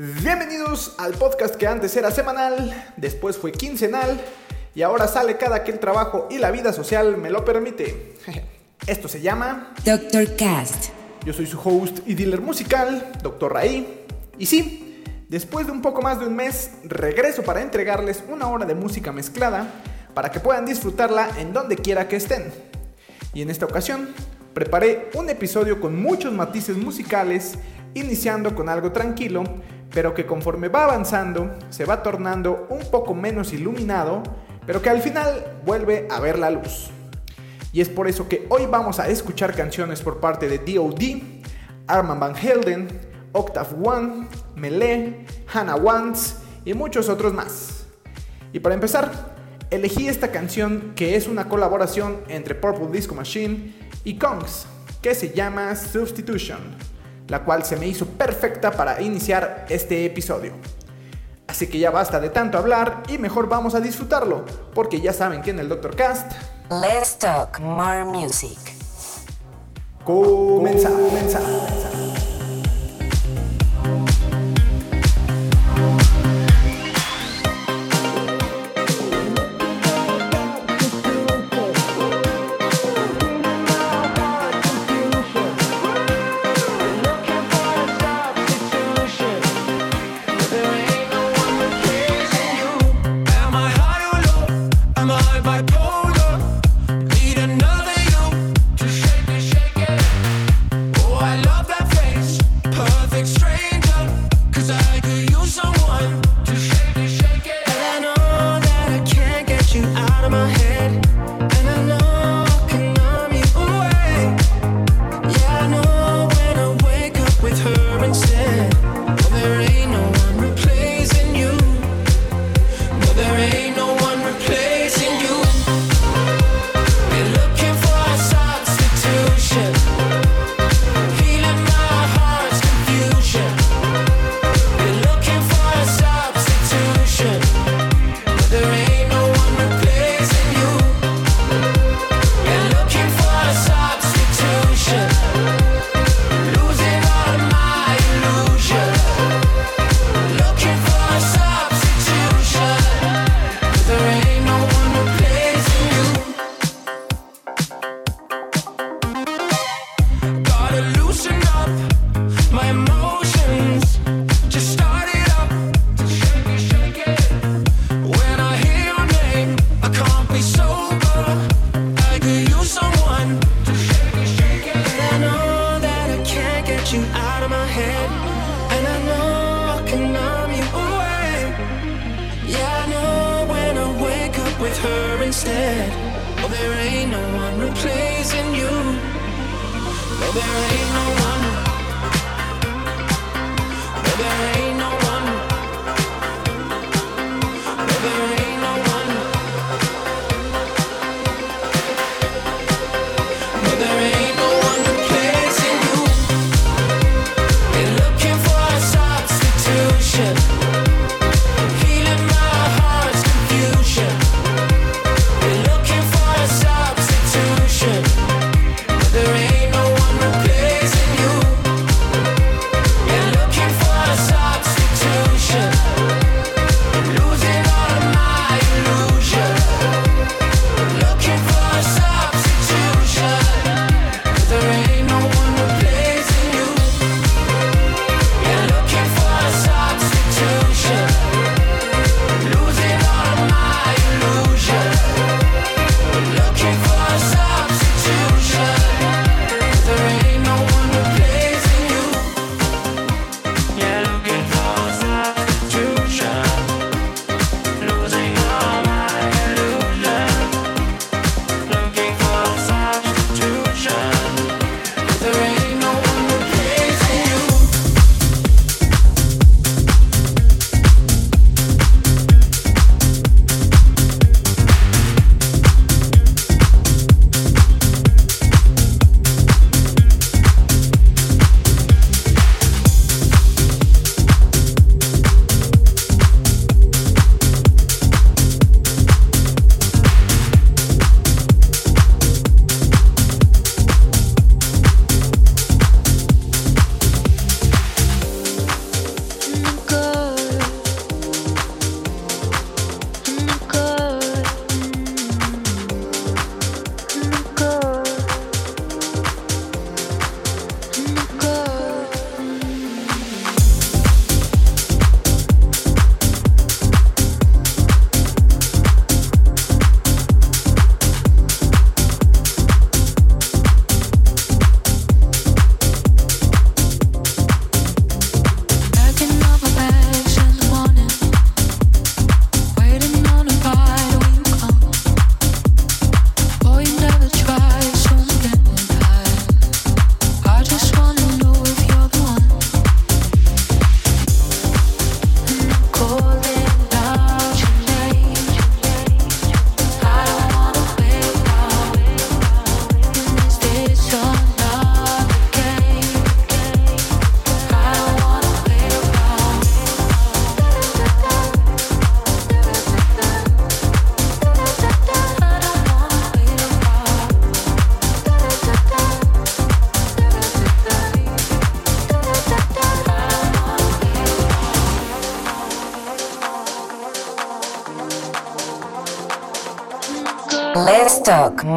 Bienvenidos al podcast que antes era semanal, después fue quincenal y ahora sale cada que el trabajo y la vida social me lo permite. Esto se llama Dr. Cast. Yo soy su host y dealer musical, Dr. Raí. Y sí, después de un poco más de un mes, regreso para entregarles una hora de música mezclada para que puedan disfrutarla en donde quiera que estén. Y en esta ocasión, preparé un episodio con muchos matices musicales, iniciando con algo tranquilo, pero que conforme va avanzando se va tornando un poco menos iluminado, pero que al final vuelve a ver la luz. Y es por eso que hoy vamos a escuchar canciones por parte de D.O.D., Arman Van Helden, Octave One, Melee, Hannah Wants y muchos otros más. Y para empezar, elegí esta canción que es una colaboración entre Purple Disco Machine y Kongs, que se llama Substitution, la cual se me hizo perfecta para iniciar este episodio. Así que ya basta de tanto hablar y mejor vamos a disfrutarlo, porque ya saben que en el Dr. Cast Let's talk more music. comenzamos.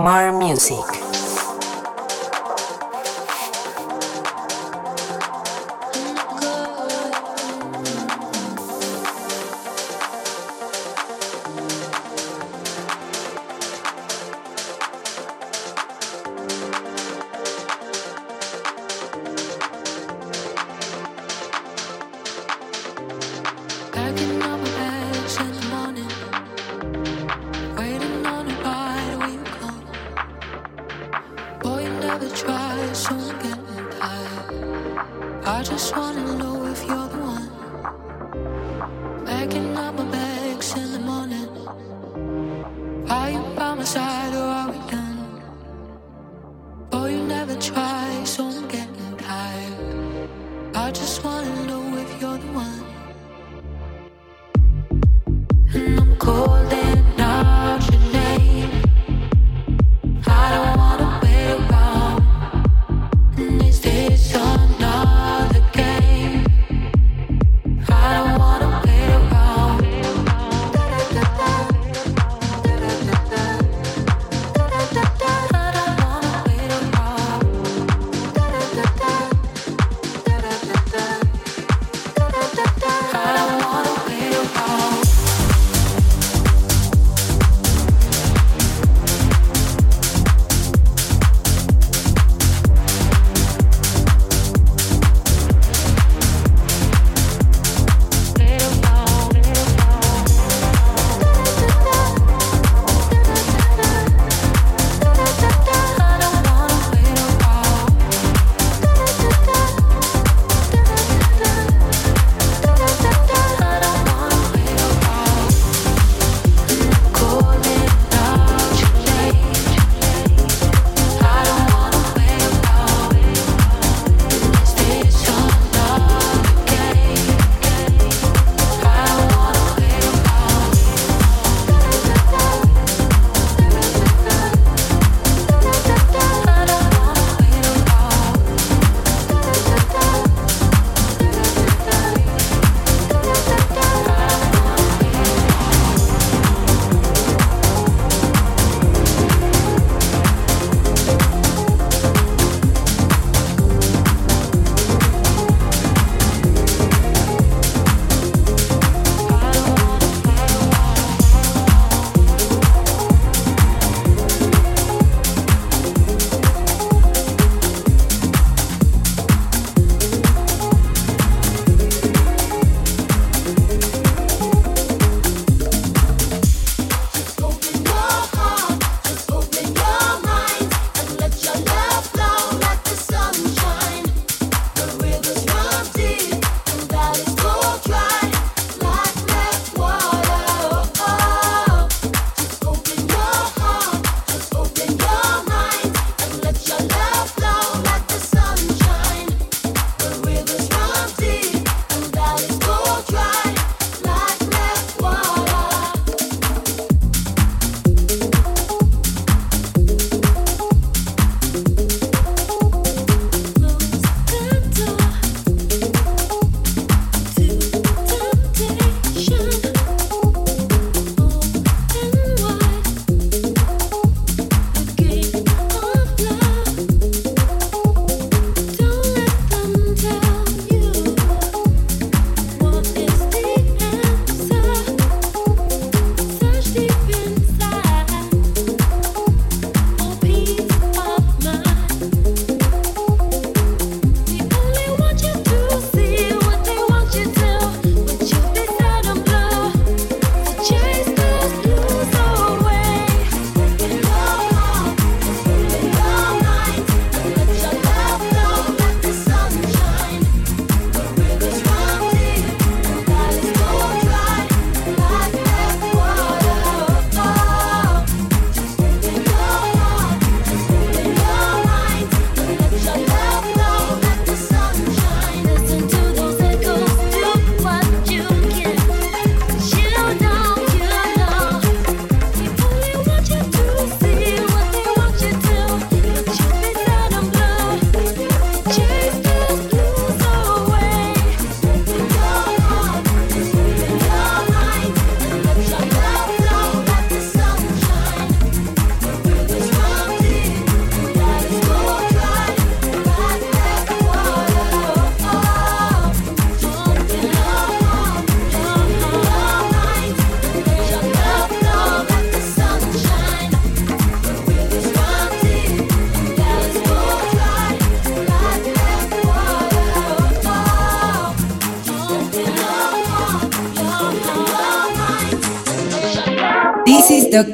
More music.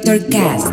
Dr.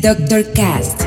This is Dr. Cast.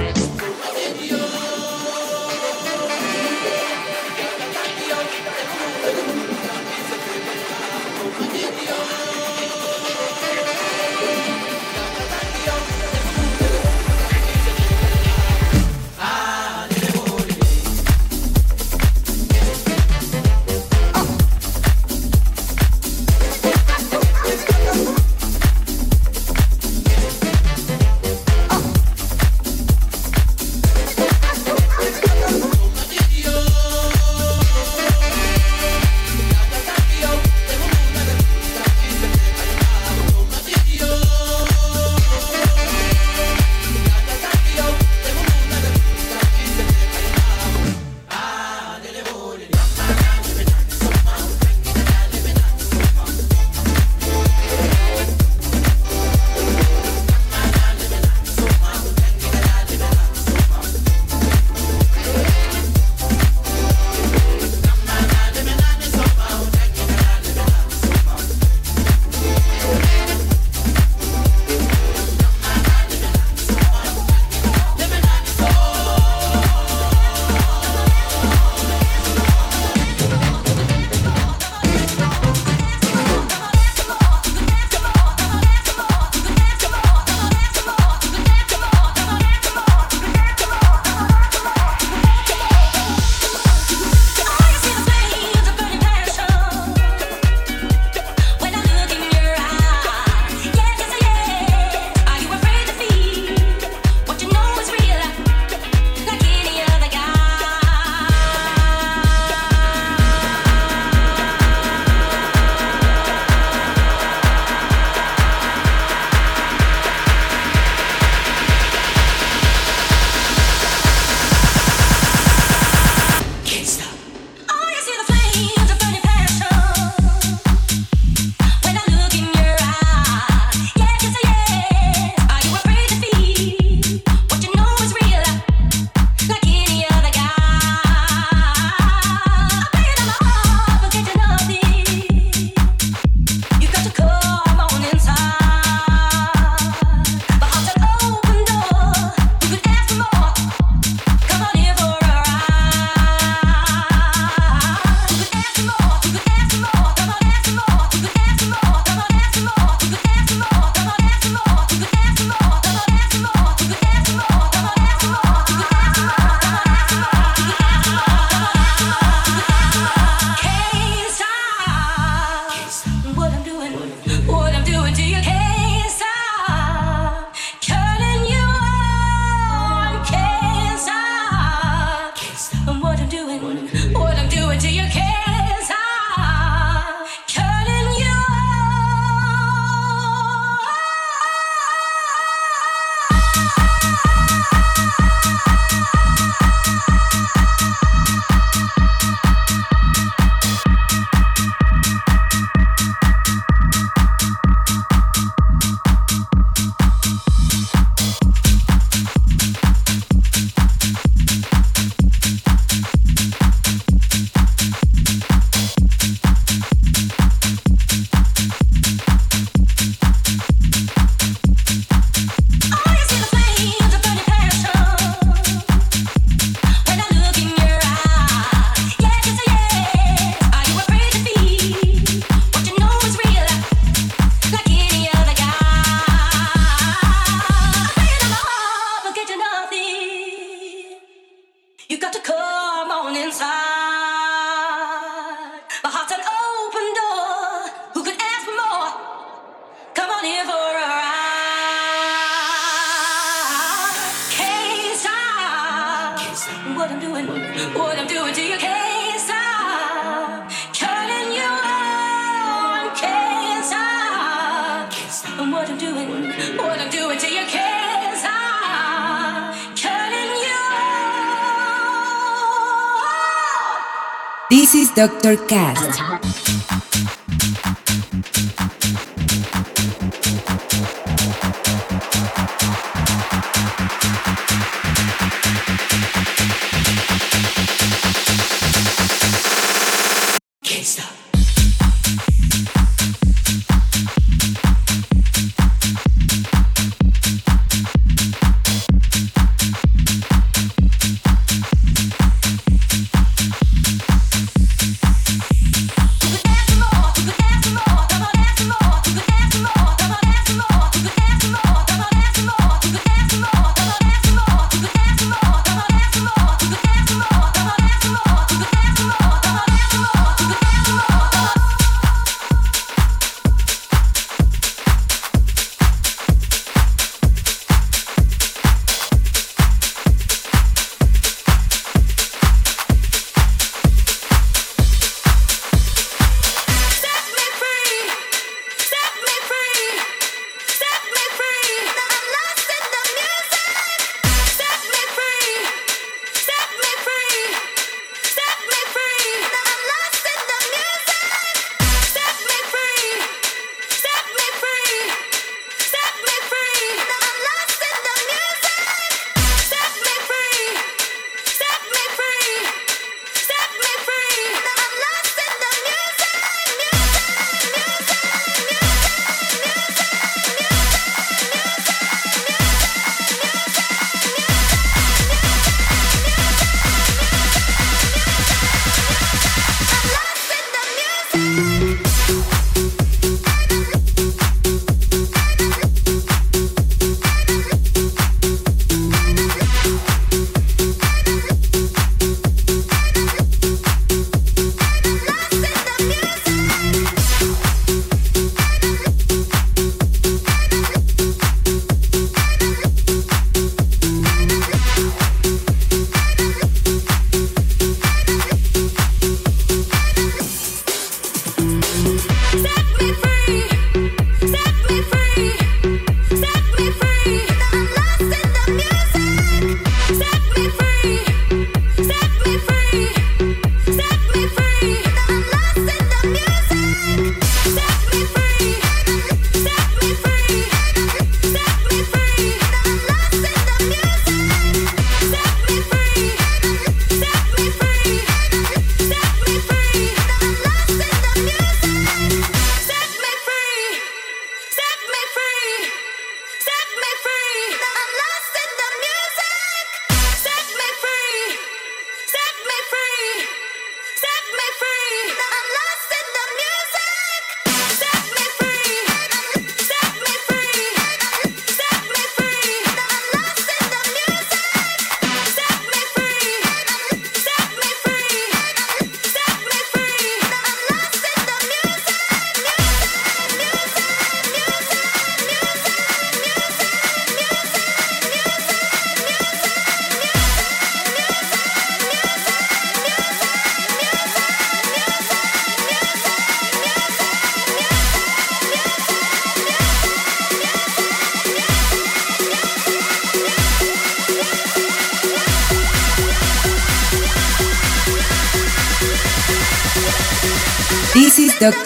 Dr. Cast.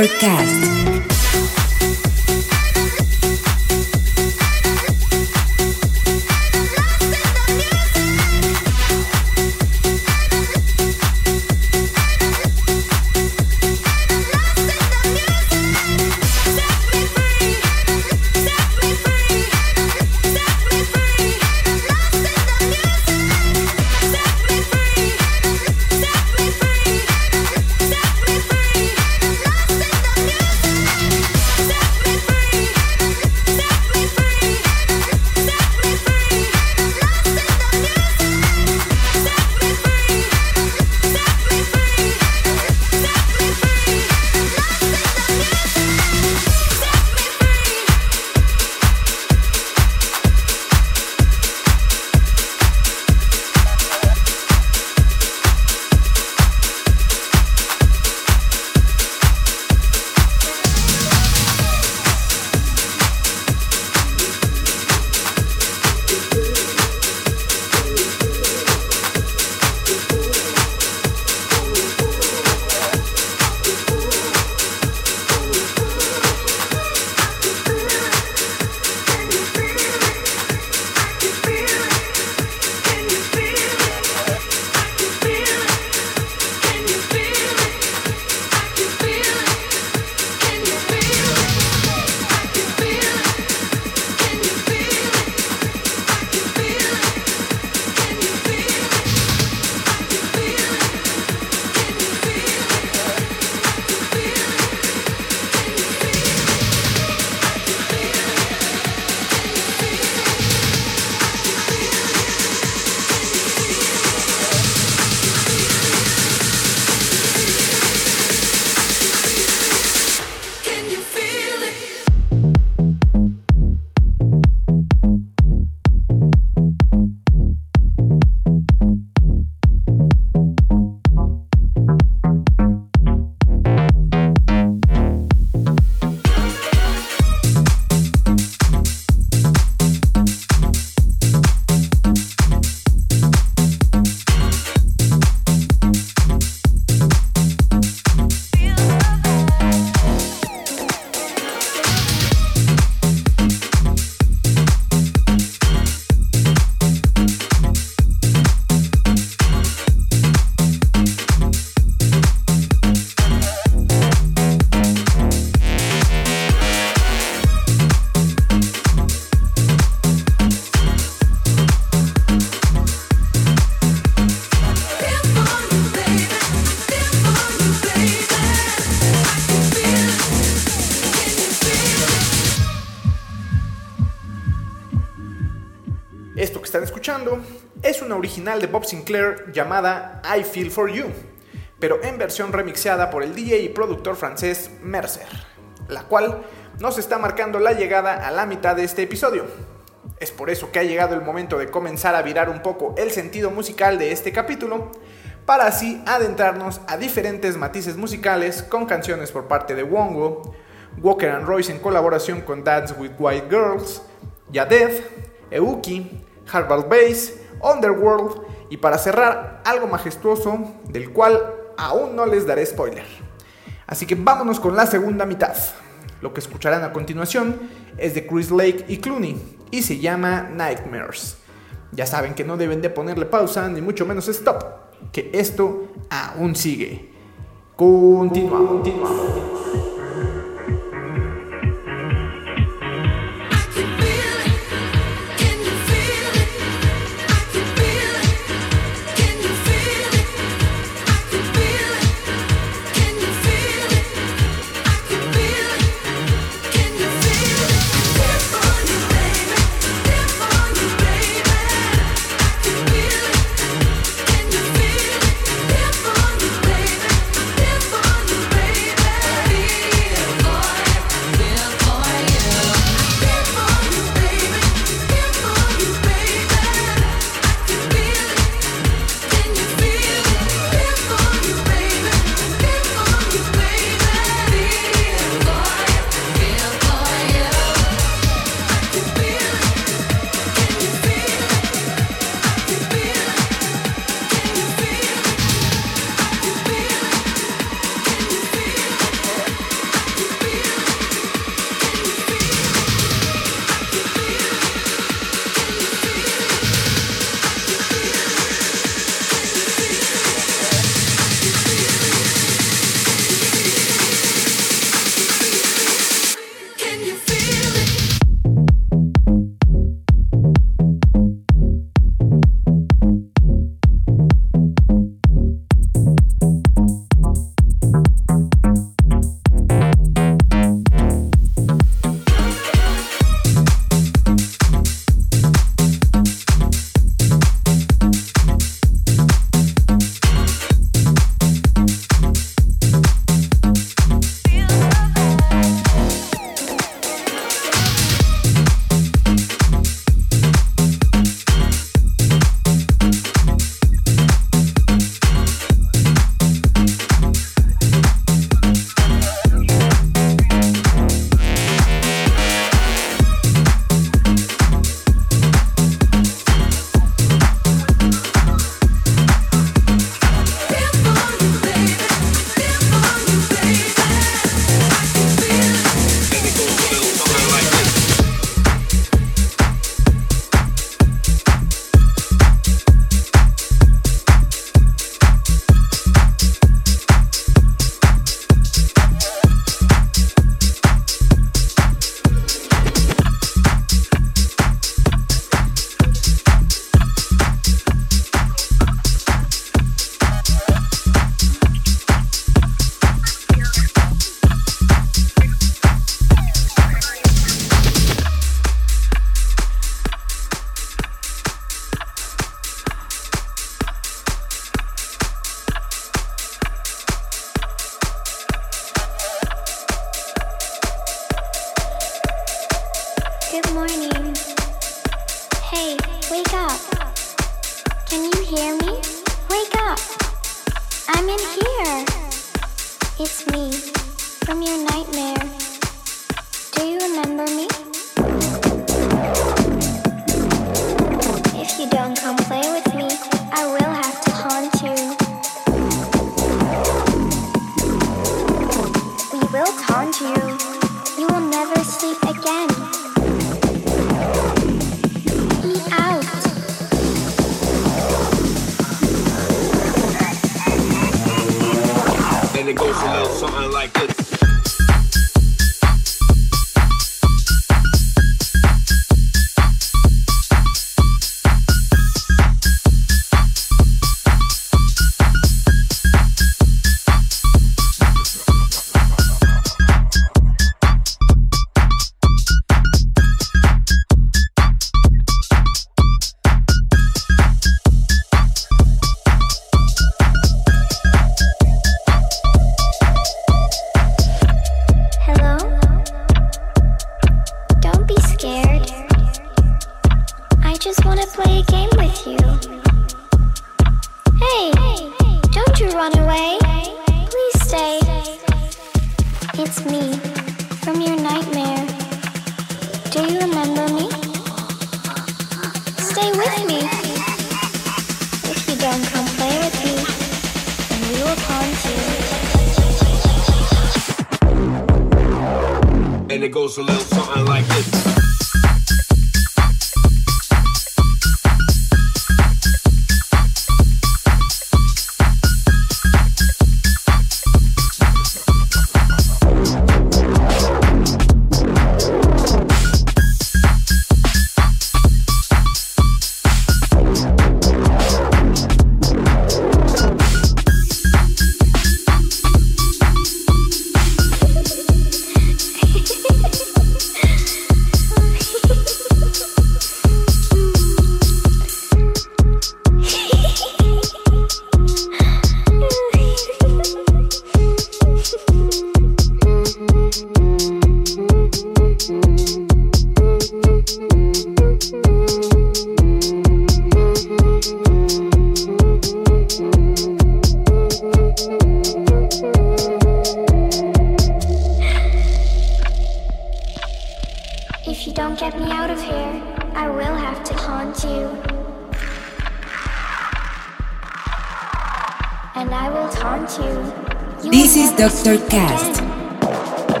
Podcast. De Bob Sinclair llamada I Feel For You, pero en versión remixada por el DJ y productor francés Mercer, la cual nos está marcando la llegada a la mitad de este episodio. Es por eso que ha llegado el momento de comenzar a virar un poco el sentido musical de este capítulo, para así adentrarnos a diferentes matices musicales con canciones por parte de Wongo, Walker and Royce en colaboración con Dance with White Girls, Yadev, Euki, Harvard Bass, Underworld y para cerrar algo majestuoso del cual aún no les daré spoiler. Así que vámonos con la segunda mitad. Lo que escucharán a continuación es de Chris Lake y Clooney y se llama Nightmares. Ya saben que no deben de ponerle pausa ni mucho menos stop, que esto aún sigue. Continuamos. continuamos.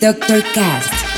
Dr. Cast.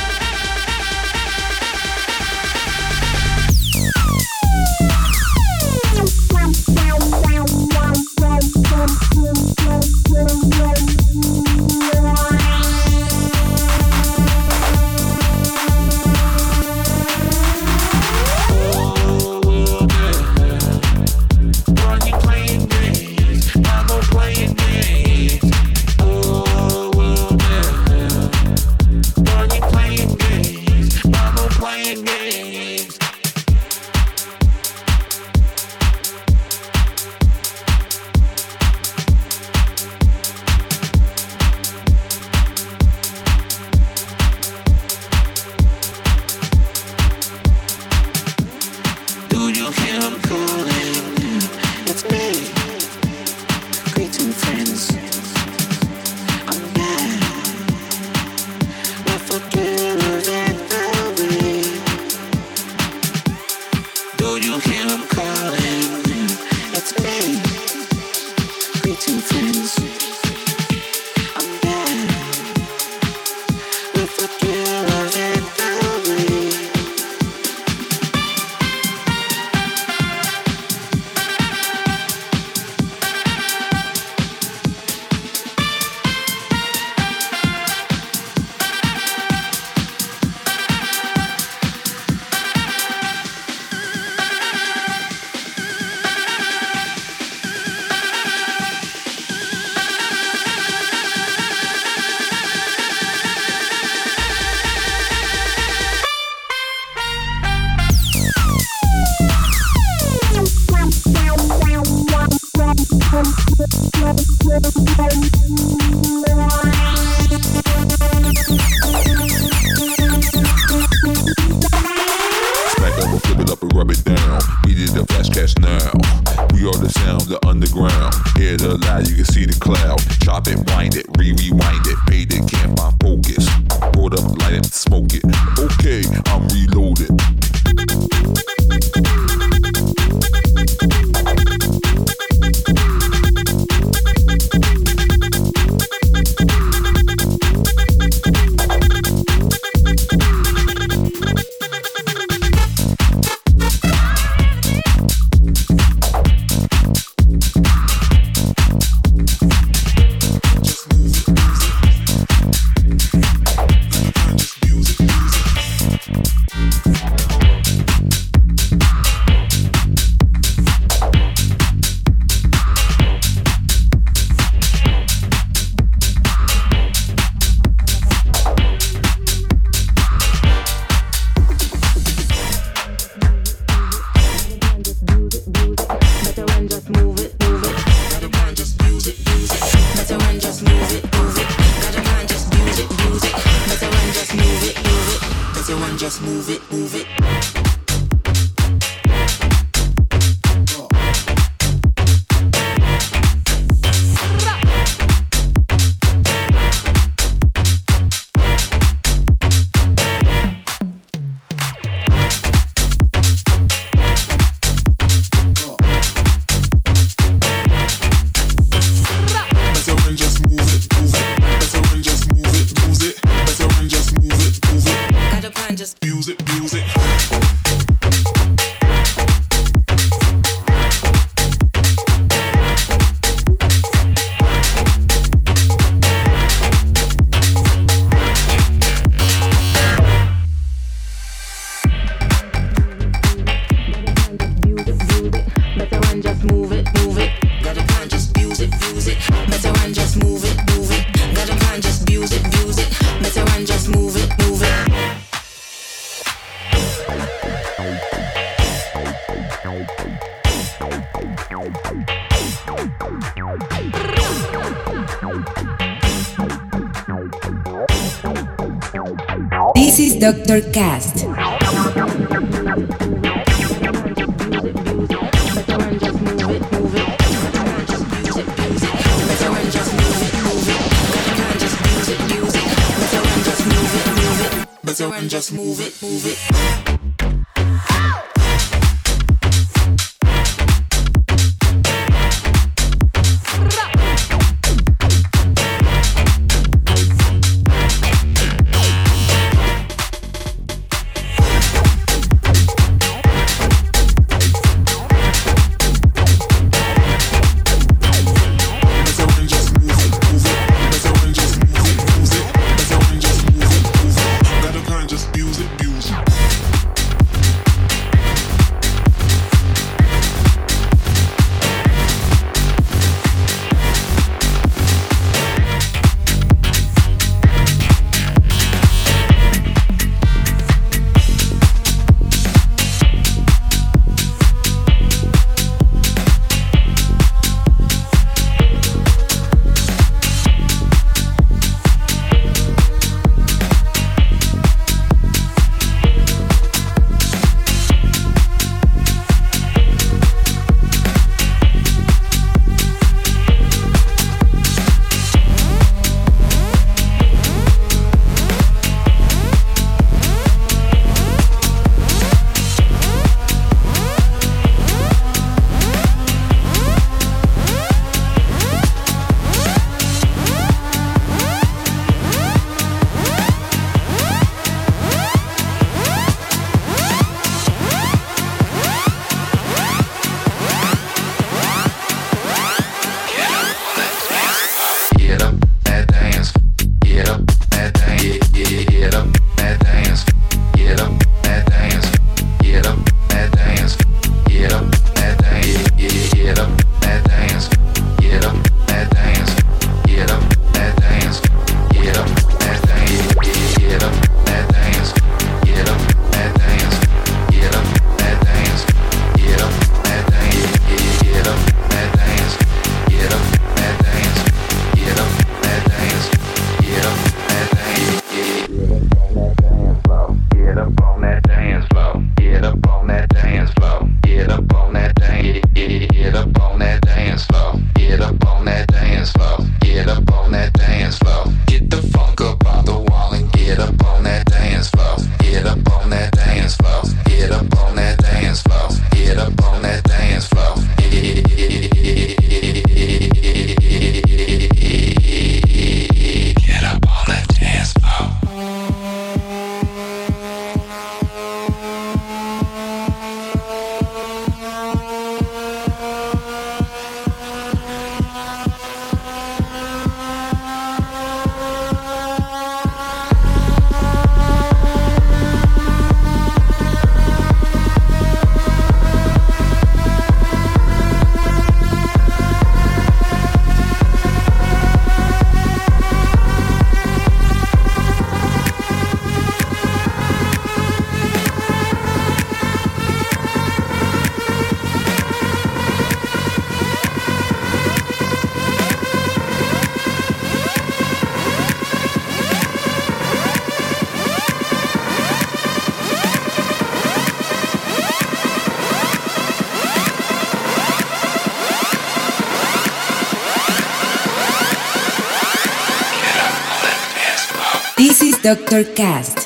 cast.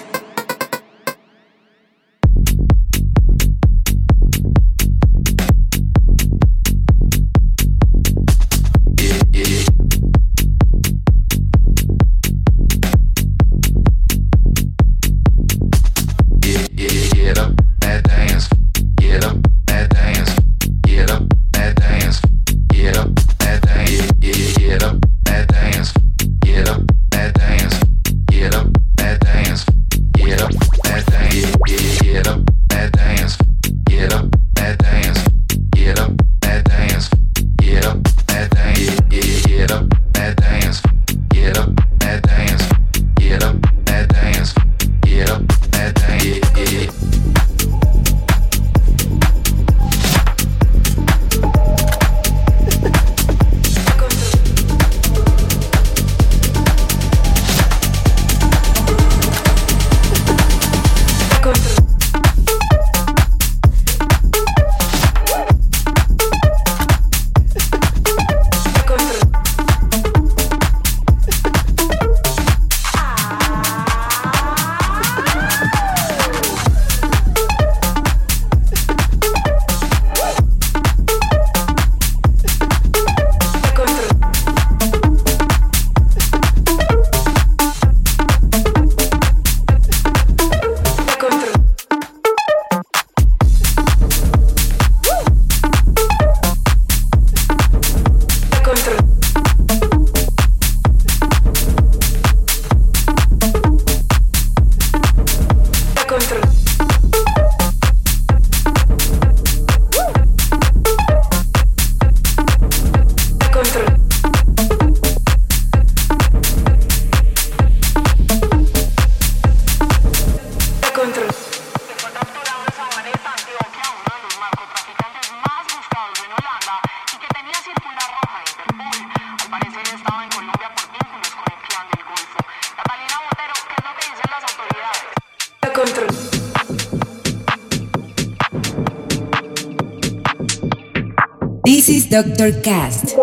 Doctor Cast.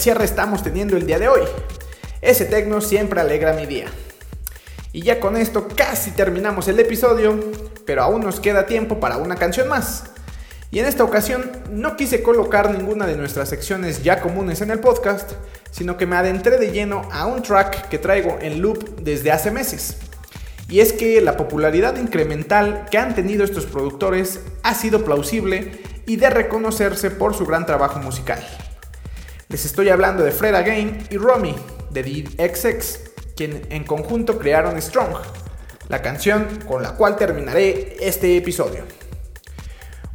Cierre estamos teniendo el día de hoy. Ese tecno siempre alegra mi día. Y ya con esto casi terminamos el episodio, pero aún nos queda tiempo para una canción más. Y en esta ocasión no quise colocar ninguna de nuestras secciones ya comunes en el podcast, sino que me adentré de lleno a un track que traigo en loop desde hace meses. Y es que la popularidad incremental que han tenido estos productores ha sido plausible y de reconocerse por su gran trabajo musical. Les estoy hablando de Fred Again y Romy, de DXX, quien en conjunto crearon Strong, la canción con la cual terminaré este episodio.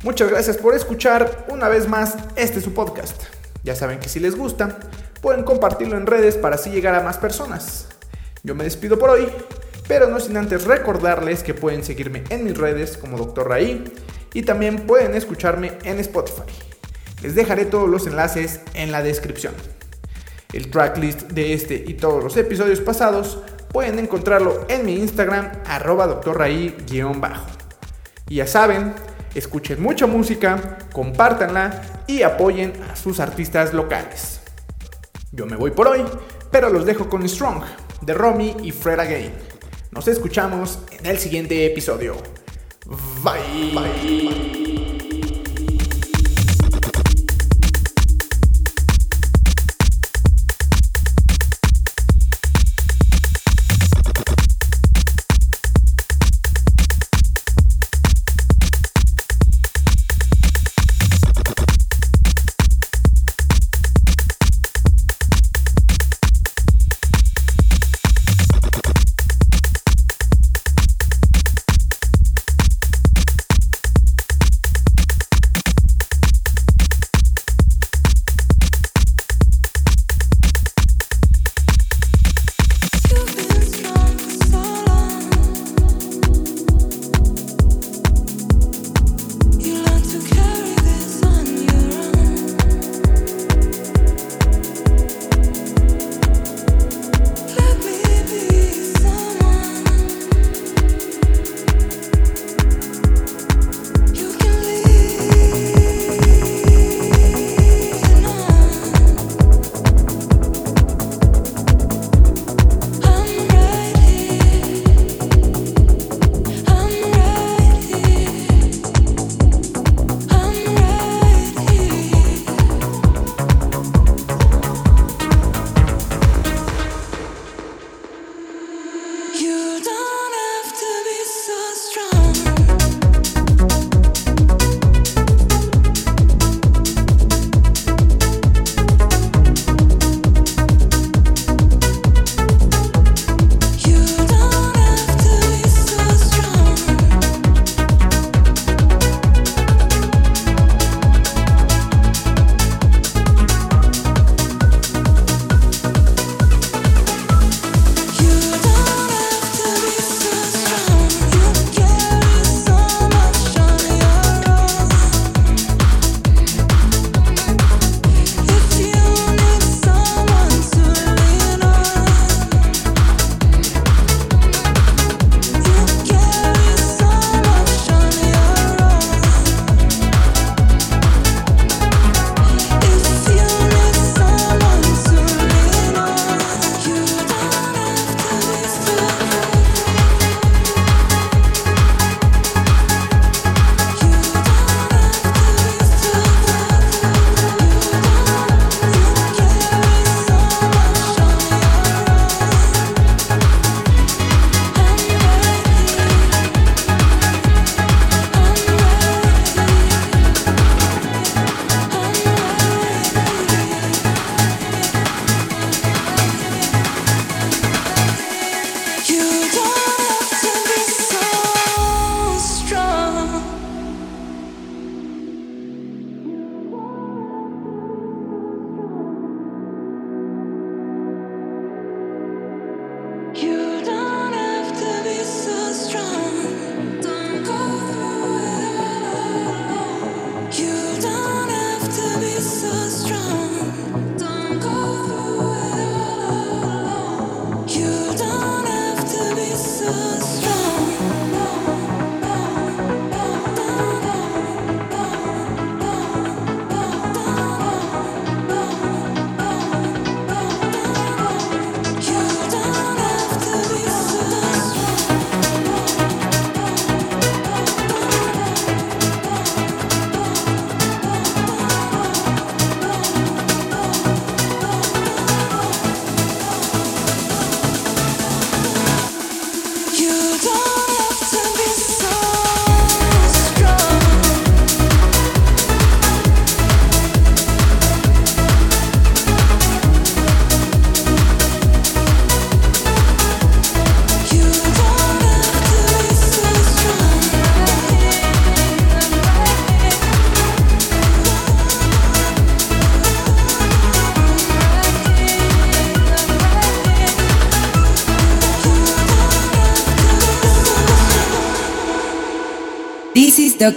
Muchas gracias por escuchar una vez más este su podcast. Ya saben que si les gusta, pueden compartirlo en redes para así llegar a más personas. Yo me despido por hoy, pero no sin antes recordarles que pueden seguirme en mis redes como Dr. Raí y también pueden escucharme en Spotify. Les dejaré todos los enlaces en la descripción. El tracklist de este y todos los episodios pasados pueden encontrarlo en mi Instagram arroba drraí-bajo. Y ya saben, escuchen mucha música, compártanla y apoyen a sus artistas locales. Yo me voy por hoy, pero los dejo con Strong de Romy y Fred Again. Nos escuchamos en el siguiente episodio. Bye. Bye.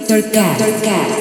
Doctor Cat.